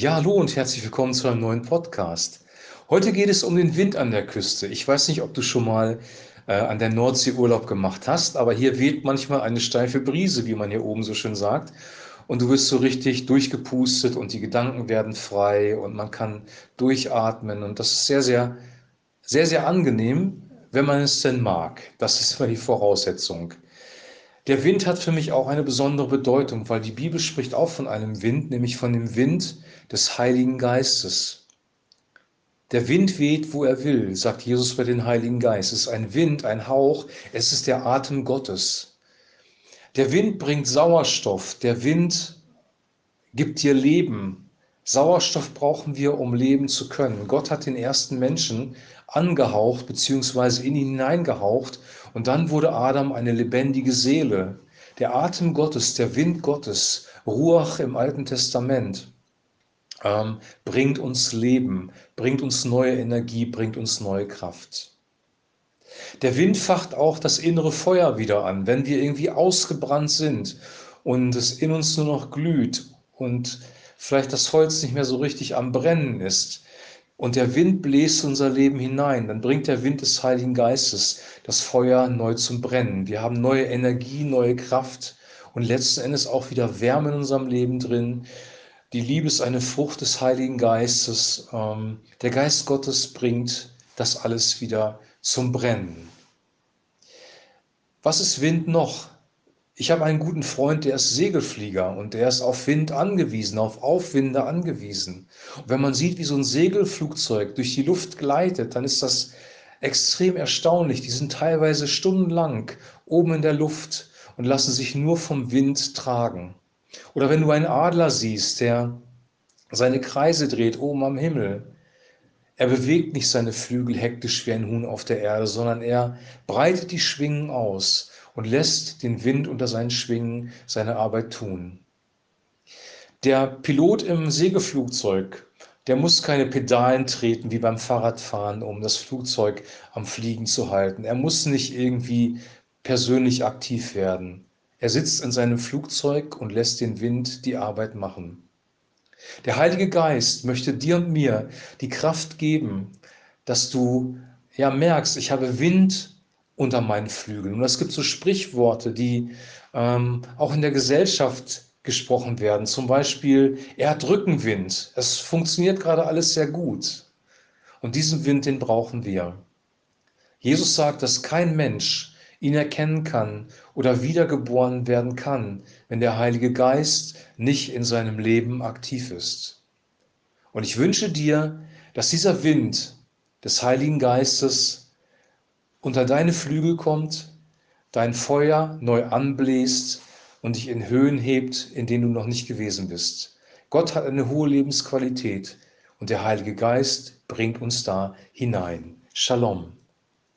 Ja, hallo und herzlich willkommen zu einem neuen Podcast. Heute geht es um den Wind an der Küste. Ich weiß nicht, ob du schon mal äh, an der Nordsee Urlaub gemacht hast, aber hier weht manchmal eine steife Brise, wie man hier oben so schön sagt. Und du wirst so richtig durchgepustet und die Gedanken werden frei und man kann durchatmen. Und das ist sehr, sehr, sehr, sehr angenehm, wenn man es denn mag. Das ist immer die Voraussetzung. Der Wind hat für mich auch eine besondere Bedeutung, weil die Bibel spricht auch von einem Wind, nämlich von dem Wind des Heiligen Geistes. Der Wind weht, wo er will, sagt Jesus bei den Heiligen Geist. Es ist ein Wind, ein Hauch, es ist der Atem Gottes. Der Wind bringt Sauerstoff, der Wind gibt dir Leben. Sauerstoff brauchen wir, um leben zu können. Gott hat den ersten Menschen angehaucht bzw. in ihn hineingehaucht und dann wurde Adam eine lebendige Seele. Der Atem Gottes, der Wind Gottes, Ruach im Alten Testament, ähm, bringt uns Leben, bringt uns neue Energie, bringt uns neue Kraft. Der Wind facht auch das innere Feuer wieder an, wenn wir irgendwie ausgebrannt sind und es in uns nur noch glüht und vielleicht das Holz nicht mehr so richtig am Brennen ist, und der Wind bläst unser Leben hinein, dann bringt der Wind des Heiligen Geistes das Feuer neu zum Brennen. Wir haben neue Energie, neue Kraft und letzten Endes auch wieder Wärme in unserem Leben drin. Die Liebe ist eine Frucht des Heiligen Geistes. Ähm, der Geist Gottes bringt das alles wieder zum Brennen. Was ist Wind noch? Ich habe einen guten Freund, der ist Segelflieger und der ist auf Wind angewiesen, auf Aufwinde angewiesen. Und wenn man sieht, wie so ein Segelflugzeug durch die Luft gleitet, dann ist das extrem erstaunlich. Die sind teilweise stundenlang oben in der Luft und lassen sich nur vom Wind tragen. Oder wenn du einen Adler siehst, der seine Kreise dreht oben am Himmel, er bewegt nicht seine Flügel hektisch wie ein Huhn auf der Erde, sondern er breitet die Schwingen aus und lässt den Wind unter seinen Schwingen seine Arbeit tun. Der Pilot im Segelflugzeug, der muss keine Pedalen treten wie beim Fahrradfahren, um das Flugzeug am Fliegen zu halten. Er muss nicht irgendwie persönlich aktiv werden. Er sitzt in seinem Flugzeug und lässt den Wind die Arbeit machen. Der Heilige Geist möchte dir und mir die Kraft geben, dass du ja merkst, ich habe Wind unter meinen Flügeln. Und es gibt so Sprichworte, die ähm, auch in der Gesellschaft gesprochen werden. Zum Beispiel, er hat Rückenwind. Es funktioniert gerade alles sehr gut. Und diesen Wind, den brauchen wir. Jesus sagt, dass kein Mensch ihn erkennen kann oder wiedergeboren werden kann, wenn der Heilige Geist nicht in seinem Leben aktiv ist. Und ich wünsche dir, dass dieser Wind des Heiligen Geistes unter deine Flügel kommt, dein Feuer neu anbläst und dich in Höhen hebt, in denen du noch nicht gewesen bist. Gott hat eine hohe Lebensqualität und der Heilige Geist bringt uns da hinein. Shalom.